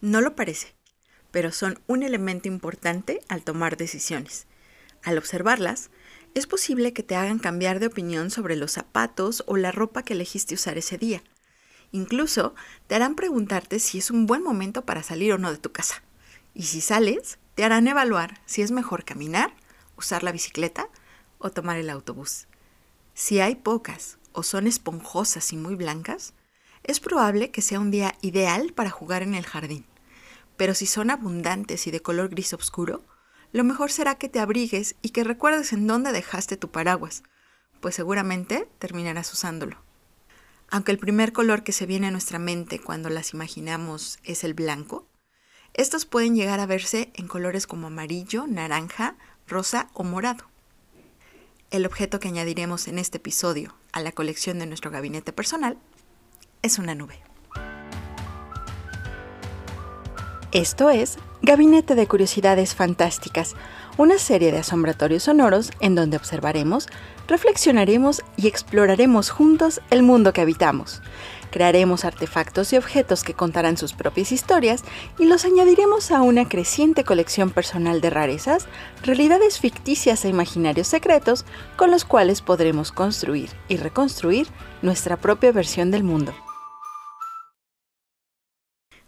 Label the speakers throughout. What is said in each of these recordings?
Speaker 1: No lo parece, pero son un elemento importante al tomar decisiones. Al observarlas, es posible que te hagan cambiar de opinión sobre los zapatos o la ropa que elegiste usar ese día. Incluso te harán preguntarte si es un buen momento para salir o no de tu casa. Y si sales, te harán evaluar si es mejor caminar, usar la bicicleta o tomar el autobús. Si hay pocas o son esponjosas y muy blancas, es probable que sea un día ideal para jugar en el jardín. Pero si son abundantes y de color gris oscuro, lo mejor será que te abrigues y que recuerdes en dónde dejaste tu paraguas, pues seguramente terminarás usándolo. Aunque el primer color que se viene a nuestra mente cuando las imaginamos es el blanco, estos pueden llegar a verse en colores como amarillo, naranja, rosa o morado. El objeto que añadiremos en este episodio a la colección de nuestro gabinete personal es una nube. Esto es Gabinete de Curiosidades Fantásticas, una serie de asombratorios sonoros en donde observaremos, reflexionaremos y exploraremos juntos el mundo que habitamos. Crearemos artefactos y objetos que contarán sus propias historias y los añadiremos a una creciente colección personal de rarezas, realidades ficticias e imaginarios secretos con los cuales podremos construir y reconstruir nuestra propia versión del mundo.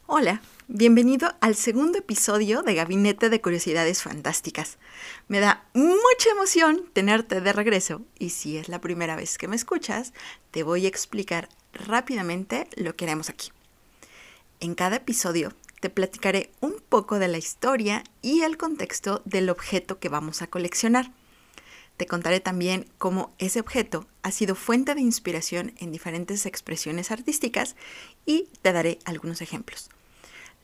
Speaker 1: Hola, bienvenido al segundo episodio de Gabinete de Curiosidades Fantásticas. Me da mucha emoción tenerte de regreso y si es la primera vez que me escuchas, te voy a explicar rápidamente lo que haremos aquí. En cada episodio te platicaré un poco de la historia y el contexto del objeto que vamos a coleccionar. Te contaré también cómo ese objeto ha sido fuente de inspiración en diferentes expresiones artísticas y te daré algunos ejemplos.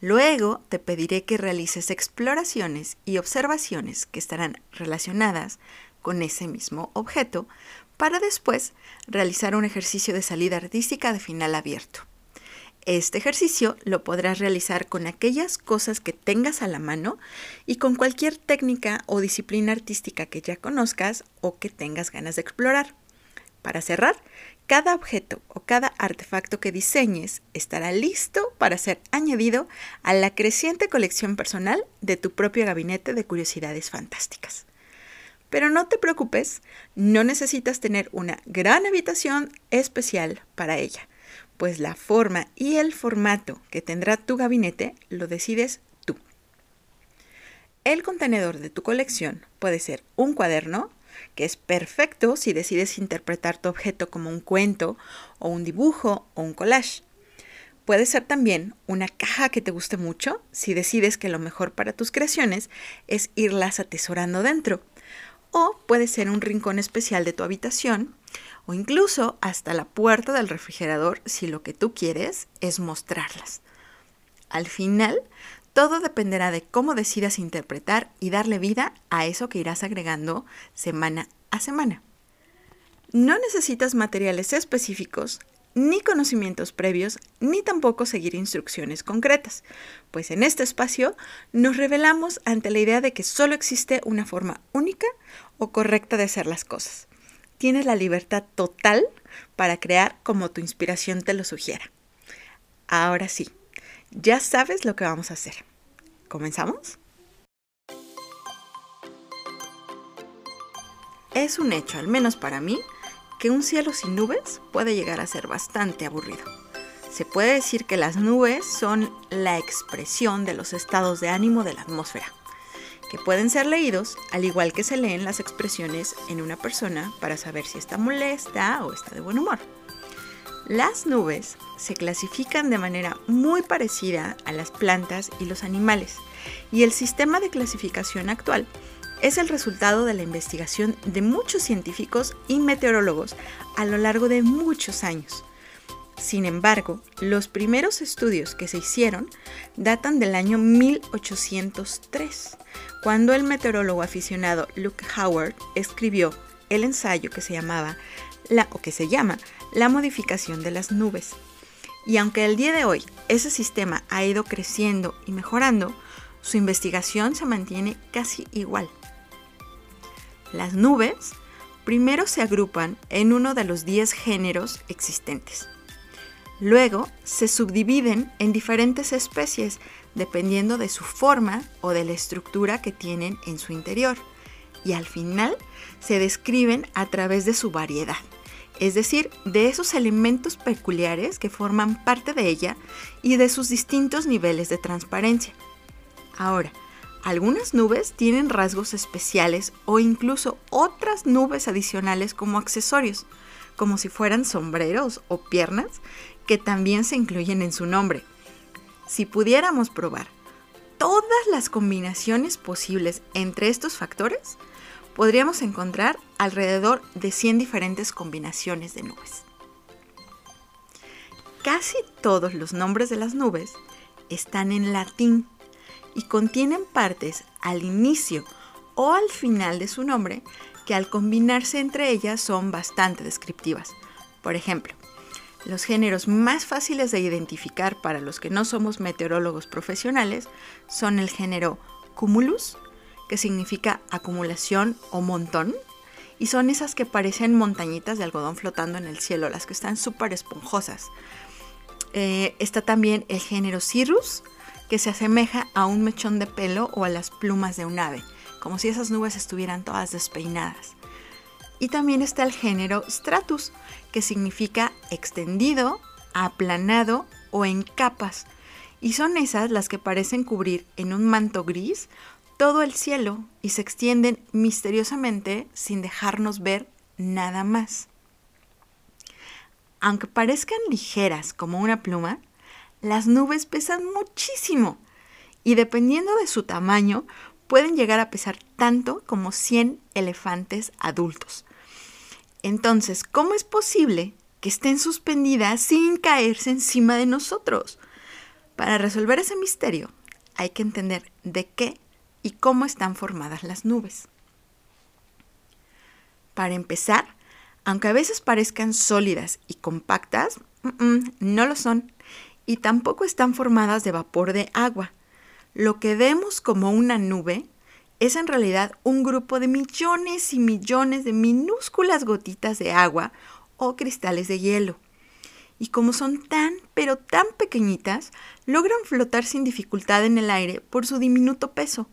Speaker 1: Luego te pediré que realices exploraciones y observaciones que estarán relacionadas con ese mismo objeto para después realizar un ejercicio de salida artística de final abierto. Este ejercicio lo podrás realizar con aquellas cosas que tengas a la mano y con cualquier técnica o disciplina artística que ya conozcas o que tengas ganas de explorar. Para cerrar, cada objeto o cada artefacto que diseñes estará listo para ser añadido a la creciente colección personal de tu propio gabinete de curiosidades fantásticas. Pero no te preocupes, no necesitas tener una gran habitación especial para ella, pues la forma y el formato que tendrá tu gabinete lo decides tú. El contenedor de tu colección puede ser un cuaderno, que es perfecto si decides interpretar tu objeto como un cuento o un dibujo o un collage. Puede ser también una caja que te guste mucho si decides que lo mejor para tus creaciones es irlas atesorando dentro. O puede ser un rincón especial de tu habitación o incluso hasta la puerta del refrigerador si lo que tú quieres es mostrarlas. Al final, todo dependerá de cómo decidas interpretar y darle vida a eso que irás agregando semana a semana. No necesitas materiales específicos, ni conocimientos previos, ni tampoco seguir instrucciones concretas, pues en este espacio nos revelamos ante la idea de que solo existe una forma única o correcta de hacer las cosas. Tienes la libertad total para crear como tu inspiración te lo sugiera. Ahora sí, ya sabes lo que vamos a hacer. ¿Comenzamos? Es un hecho, al menos para mí, que un cielo sin nubes puede llegar a ser bastante aburrido. Se puede decir que las nubes son la expresión de los estados de ánimo de la atmósfera, que pueden ser leídos al igual que se leen las expresiones en una persona para saber si está molesta o está de buen humor. Las nubes se clasifican de manera muy parecida a las plantas y los animales, y el sistema de clasificación actual es el resultado de la investigación de muchos científicos y meteorólogos a lo largo de muchos años. Sin embargo, los primeros estudios que se hicieron datan del año 1803, cuando el meteorólogo aficionado Luke Howard escribió el ensayo que se llamaba la, o que se llama la modificación de las nubes. Y aunque el día de hoy ese sistema ha ido creciendo y mejorando, su investigación se mantiene casi igual. Las nubes primero se agrupan en uno de los 10 géneros existentes. Luego se subdividen en diferentes especies dependiendo de su forma o de la estructura que tienen en su interior. Y al final se describen a través de su variedad, es decir, de esos elementos peculiares que forman parte de ella y de sus distintos niveles de transparencia. Ahora, algunas nubes tienen rasgos especiales o incluso otras nubes adicionales como accesorios, como si fueran sombreros o piernas, que también se incluyen en su nombre. Si pudiéramos probar todas las combinaciones posibles entre estos factores, podríamos encontrar alrededor de 100 diferentes combinaciones de nubes. Casi todos los nombres de las nubes están en latín y contienen partes al inicio o al final de su nombre que al combinarse entre ellas son bastante descriptivas. Por ejemplo, los géneros más fáciles de identificar para los que no somos meteorólogos profesionales son el género cumulus, que significa acumulación o montón, y son esas que parecen montañitas de algodón flotando en el cielo, las que están súper esponjosas. Eh, está también el género cirrus, que se asemeja a un mechón de pelo o a las plumas de un ave, como si esas nubes estuvieran todas despeinadas. Y también está el género stratus, que significa extendido, aplanado o en capas. Y son esas las que parecen cubrir en un manto gris todo el cielo y se extienden misteriosamente sin dejarnos ver nada más. Aunque parezcan ligeras como una pluma, las nubes pesan muchísimo y dependiendo de su tamaño pueden llegar a pesar tanto como 100 elefantes adultos. Entonces, ¿cómo es posible que estén suspendidas sin caerse encima de nosotros? Para resolver ese misterio hay que entender de qué y cómo están formadas las nubes. Para empezar, aunque a veces parezcan sólidas y compactas, no lo son y tampoco están formadas de vapor de agua. Lo que vemos como una nube es en realidad un grupo de millones y millones de minúsculas gotitas de agua o cristales de hielo. Y como son tan, pero tan pequeñitas, logran flotar sin dificultad en el aire por su diminuto peso.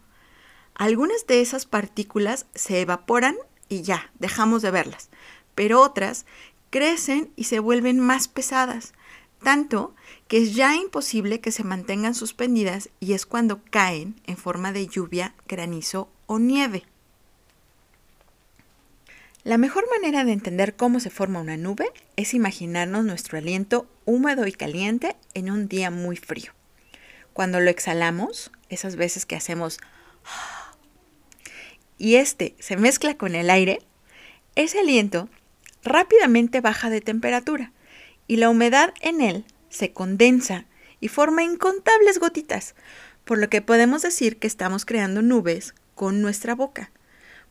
Speaker 1: Algunas de esas partículas se evaporan y ya, dejamos de verlas, pero otras crecen y se vuelven más pesadas, tanto que es ya imposible que se mantengan suspendidas y es cuando caen en forma de lluvia, granizo o nieve. La mejor manera de entender cómo se forma una nube es imaginarnos nuestro aliento húmedo y caliente en un día muy frío. Cuando lo exhalamos, esas veces que hacemos y este se mezcla con el aire, ese aliento rápidamente baja de temperatura y la humedad en él se condensa y forma incontables gotitas, por lo que podemos decir que estamos creando nubes con nuestra boca.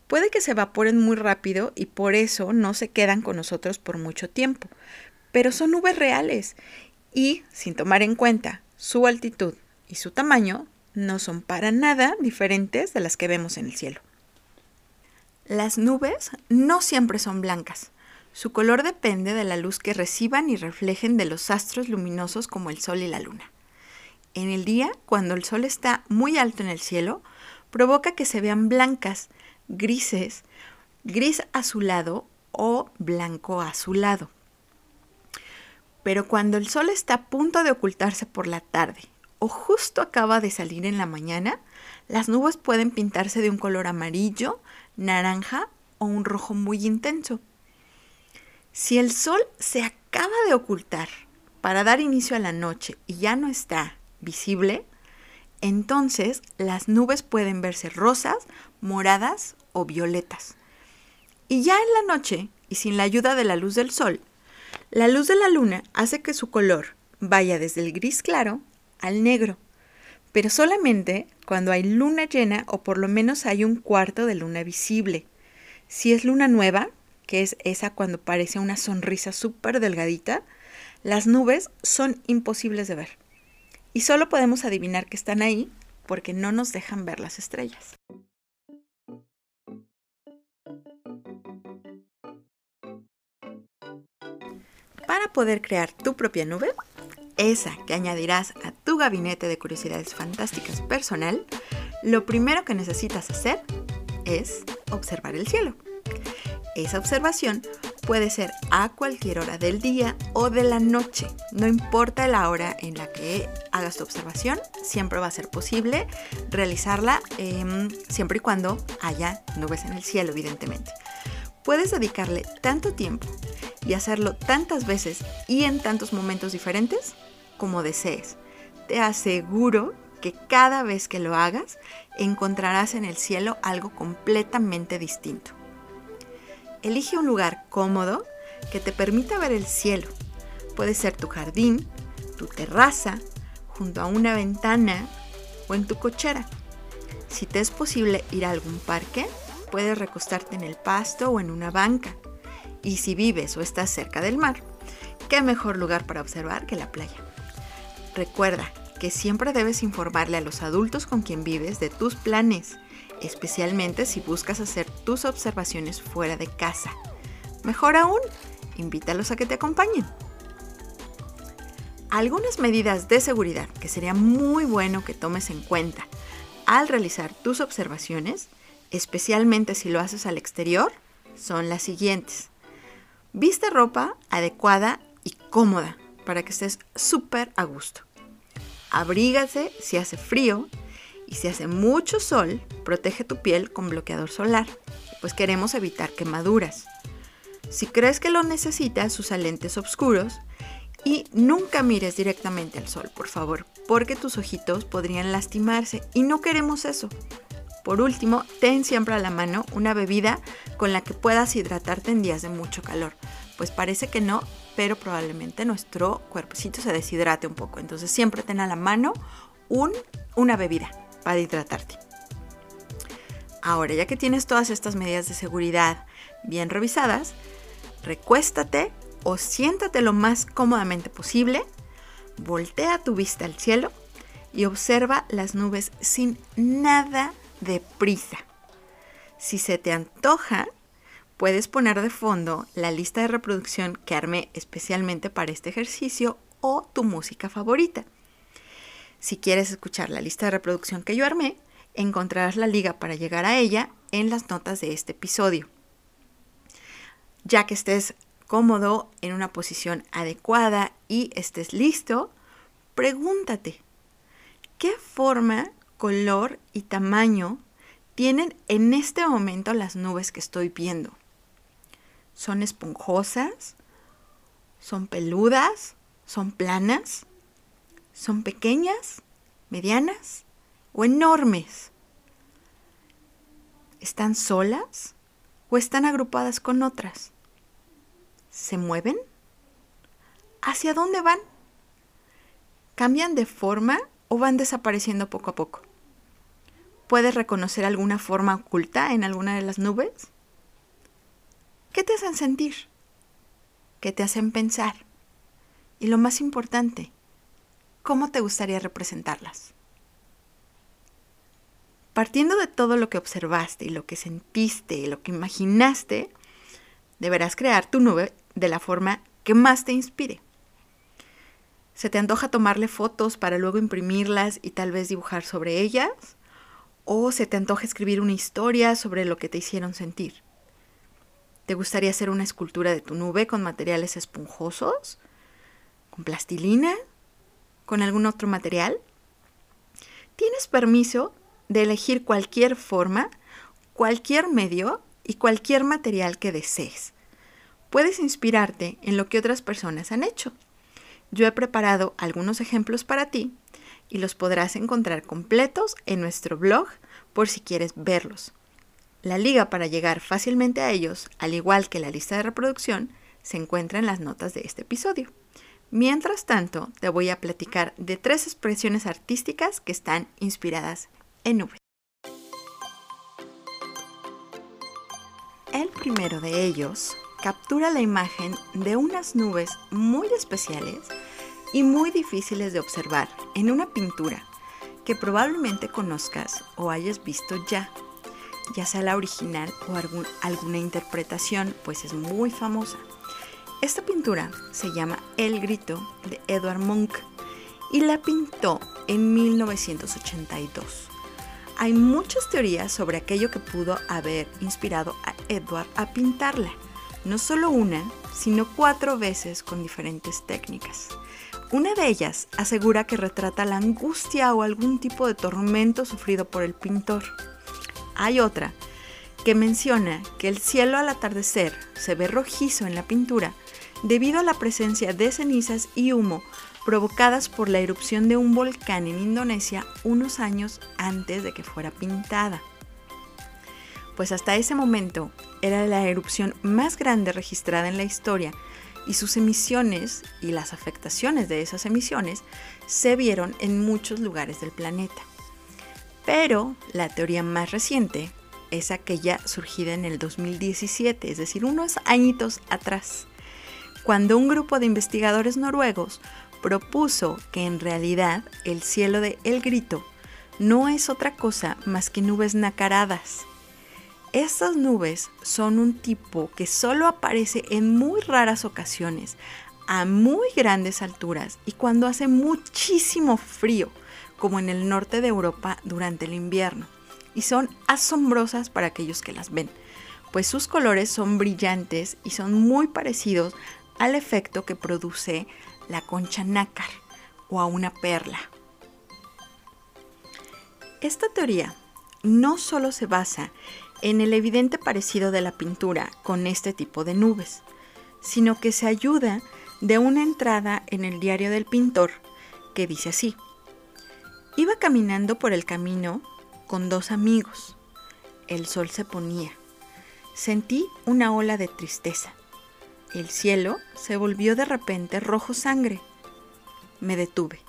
Speaker 1: Puede que se evaporen muy rápido y por eso no se quedan con nosotros por mucho tiempo, pero son nubes reales y, sin tomar en cuenta su altitud y su tamaño, no son para nada diferentes de las que vemos en el cielo. Las nubes no siempre son blancas. Su color depende de la luz que reciban y reflejen de los astros luminosos como el Sol y la Luna. En el día, cuando el Sol está muy alto en el cielo, provoca que se vean blancas, grises, gris azulado o blanco azulado. Pero cuando el Sol está a punto de ocultarse por la tarde o justo acaba de salir en la mañana, las nubes pueden pintarse de un color amarillo, naranja o un rojo muy intenso. Si el sol se acaba de ocultar para dar inicio a la noche y ya no está visible, entonces las nubes pueden verse rosas, moradas o violetas. Y ya en la noche, y sin la ayuda de la luz del sol, la luz de la luna hace que su color vaya desde el gris claro al negro, pero solamente cuando hay luna llena o por lo menos hay un cuarto de luna visible. Si es luna nueva, que es esa cuando parece una sonrisa súper delgadita, las nubes son imposibles de ver. Y solo podemos adivinar que están ahí porque no nos dejan ver las estrellas. Para poder crear tu propia nube, esa que añadirás a tu gabinete de curiosidades fantásticas personal, lo primero que necesitas hacer es observar el cielo. Esa observación puede ser a cualquier hora del día o de la noche. No importa la hora en la que hagas tu observación, siempre va a ser posible realizarla em, siempre y cuando haya nubes en el cielo, evidentemente. Puedes dedicarle tanto tiempo y hacerlo tantas veces y en tantos momentos diferentes como desees. Te aseguro que cada vez que lo hagas encontrarás en el cielo algo completamente distinto. Elige un lugar cómodo que te permita ver el cielo. Puede ser tu jardín, tu terraza, junto a una ventana o en tu cochera. Si te es posible ir a algún parque, puedes recostarte en el pasto o en una banca. Y si vives o estás cerca del mar, qué mejor lugar para observar que la playa. Recuerda que siempre debes informarle a los adultos con quien vives de tus planes especialmente si buscas hacer tus observaciones fuera de casa. Mejor aún, invítalos a que te acompañen. Algunas medidas de seguridad que sería muy bueno que tomes en cuenta al realizar tus observaciones, especialmente si lo haces al exterior, son las siguientes. Viste ropa adecuada y cómoda para que estés súper a gusto. Abrígase si hace frío y si hace mucho sol, protege tu piel con bloqueador solar, pues queremos evitar quemaduras. Si crees que lo necesitas, usa lentes oscuros y nunca mires directamente al sol, por favor, porque tus ojitos podrían lastimarse y no queremos eso. Por último, ten siempre a la mano una bebida con la que puedas hidratarte en días de mucho calor. Pues parece que no, pero probablemente nuestro cuerpecito se deshidrate un poco. Entonces siempre ten a la mano un, una bebida para hidratarte. Ahora, ya que tienes todas estas medidas de seguridad bien revisadas, recuéstate o siéntate lo más cómodamente posible, voltea tu vista al cielo y observa las nubes sin nada de prisa. Si se te antoja, puedes poner de fondo la lista de reproducción que armé especialmente para este ejercicio o tu música favorita. Si quieres escuchar la lista de reproducción que yo armé, encontrarás la liga para llegar a ella en las notas de este episodio. Ya que estés cómodo en una posición adecuada y estés listo, pregúntate, ¿qué forma, color y tamaño tienen en este momento las nubes que estoy viendo? ¿Son esponjosas? ¿Son peludas? ¿Son planas? ¿Son pequeñas, medianas o enormes? ¿Están solas o están agrupadas con otras? ¿Se mueven? ¿Hacia dónde van? ¿Cambian de forma o van desapareciendo poco a poco? ¿Puedes reconocer alguna forma oculta en alguna de las nubes? ¿Qué te hacen sentir? ¿Qué te hacen pensar? Y lo más importante, ¿cómo te gustaría representarlas? Partiendo de todo lo que observaste y lo que sentiste y lo que imaginaste, deberás crear tu nube de la forma que más te inspire. ¿Se te antoja tomarle fotos para luego imprimirlas y tal vez dibujar sobre ellas? ¿O se te antoja escribir una historia sobre lo que te hicieron sentir? ¿Te gustaría hacer una escultura de tu nube con materiales esponjosos? ¿Con plastilina? con algún otro material, tienes permiso de elegir cualquier forma, cualquier medio y cualquier material que desees. Puedes inspirarte en lo que otras personas han hecho. Yo he preparado algunos ejemplos para ti y los podrás encontrar completos en nuestro blog por si quieres verlos. La liga para llegar fácilmente a ellos, al igual que la lista de reproducción, se encuentra en las notas de este episodio. Mientras tanto, te voy a platicar de tres expresiones artísticas que están inspiradas en nubes. El primero de ellos captura la imagen de unas nubes muy especiales y muy difíciles de observar en una pintura que probablemente conozcas o hayas visto ya, ya sea la original o alguna interpretación, pues es muy famosa. Esta pintura se llama El Grito de Edward Munch y la pintó en 1982. Hay muchas teorías sobre aquello que pudo haber inspirado a Edward a pintarla, no solo una, sino cuatro veces con diferentes técnicas. Una de ellas asegura que retrata la angustia o algún tipo de tormento sufrido por el pintor. Hay otra que menciona que el cielo al atardecer se ve rojizo en la pintura debido a la presencia de cenizas y humo provocadas por la erupción de un volcán en Indonesia unos años antes de que fuera pintada. Pues hasta ese momento era la erupción más grande registrada en la historia y sus emisiones y las afectaciones de esas emisiones se vieron en muchos lugares del planeta. Pero la teoría más reciente es aquella surgida en el 2017, es decir, unos añitos atrás, cuando un grupo de investigadores noruegos propuso que en realidad el cielo de El Grito no es otra cosa más que nubes nacaradas. Estas nubes son un tipo que solo aparece en muy raras ocasiones, a muy grandes alturas y cuando hace muchísimo frío, como en el norte de Europa durante el invierno. Y son asombrosas para aquellos que las ven, pues sus colores son brillantes y son muy parecidos al efecto que produce la concha nácar o a una perla. Esta teoría no solo se basa en el evidente parecido de la pintura con este tipo de nubes, sino que se ayuda de una entrada en el diario del pintor que dice así. Iba caminando por el camino con dos amigos. El sol se ponía. Sentí una ola de tristeza. El cielo se volvió de repente rojo sangre. Me detuve.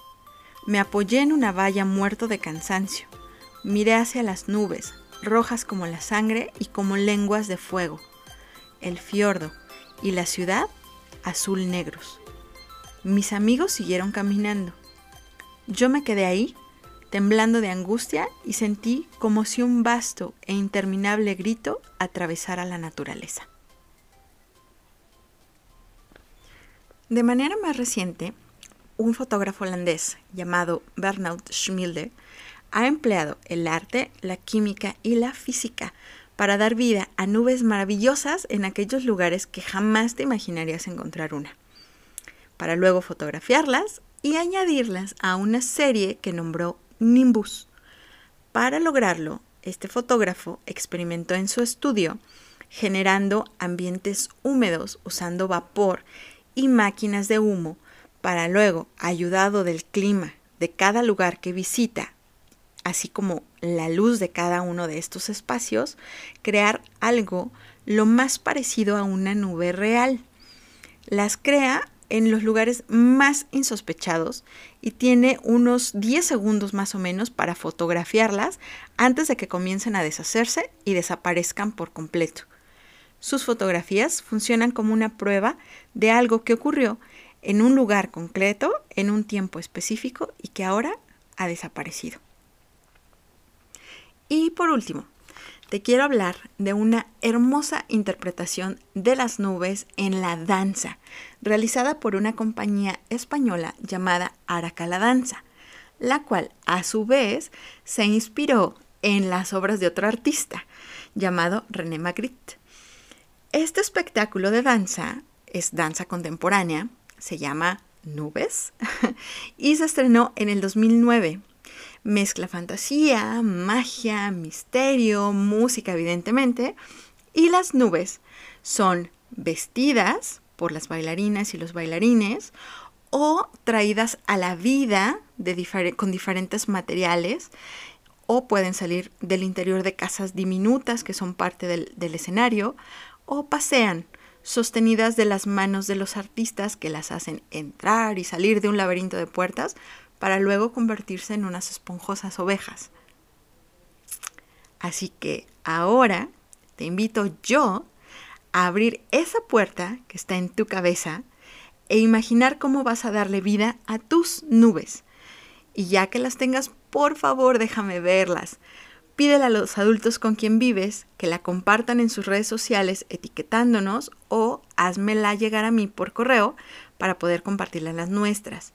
Speaker 1: Me apoyé en una valla muerto de cansancio. Miré hacia las nubes, rojas como la sangre y como lenguas de fuego. El fiordo y la ciudad azul negros. Mis amigos siguieron caminando. Yo me quedé ahí, temblando de angustia, y sentí como si un vasto e interminable grito atravesara la naturaleza. De manera más reciente, un fotógrafo holandés llamado Bernard Schmilde ha empleado el arte, la química y la física para dar vida a nubes maravillosas en aquellos lugares que jamás te imaginarías encontrar una, para luego fotografiarlas y añadirlas a una serie que nombró Nimbus. Para lograrlo, este fotógrafo experimentó en su estudio generando ambientes húmedos usando vapor y máquinas de humo para luego, ayudado del clima de cada lugar que visita, así como la luz de cada uno de estos espacios, crear algo lo más parecido a una nube real. Las crea en los lugares más insospechados y tiene unos 10 segundos más o menos para fotografiarlas antes de que comiencen a deshacerse y desaparezcan por completo. Sus fotografías funcionan como una prueba de algo que ocurrió en un lugar concreto, en un tiempo específico y que ahora ha desaparecido. Y por último, te quiero hablar de una hermosa interpretación de las nubes en la danza, realizada por una compañía española llamada Aracala Danza, la cual a su vez se inspiró en las obras de otro artista llamado René Magritte. Este espectáculo de danza es danza contemporánea, se llama Nubes y se estrenó en el 2009. Mezcla fantasía, magia, misterio, música evidentemente. Y las nubes son vestidas por las bailarinas y los bailarines o traídas a la vida con diferentes materiales o pueden salir del interior de casas diminutas que son parte del escenario o pasean, sostenidas de las manos de los artistas que las hacen entrar y salir de un laberinto de puertas para luego convertirse en unas esponjosas ovejas. Así que ahora te invito yo a abrir esa puerta que está en tu cabeza e imaginar cómo vas a darle vida a tus nubes. Y ya que las tengas, por favor déjame verlas, Pídele a los adultos con quien vives que la compartan en sus redes sociales etiquetándonos o házmela llegar a mí por correo para poder compartirla en las nuestras.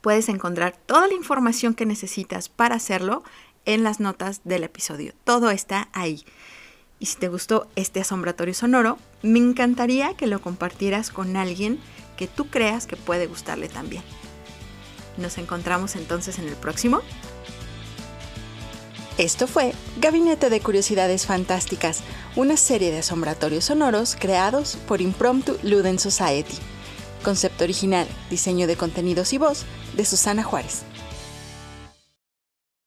Speaker 1: Puedes encontrar toda la información que necesitas para hacerlo en las notas del episodio. Todo está ahí. Y si te gustó este asombratorio sonoro, me encantaría que lo compartieras con alguien que tú creas que puede gustarle también. Nos encontramos entonces en el próximo. Esto fue Gabinete de Curiosidades Fantásticas, una serie de asombratorios sonoros creados por Impromptu Luden Society. Concepto original, diseño de contenidos y voz de Susana Juárez.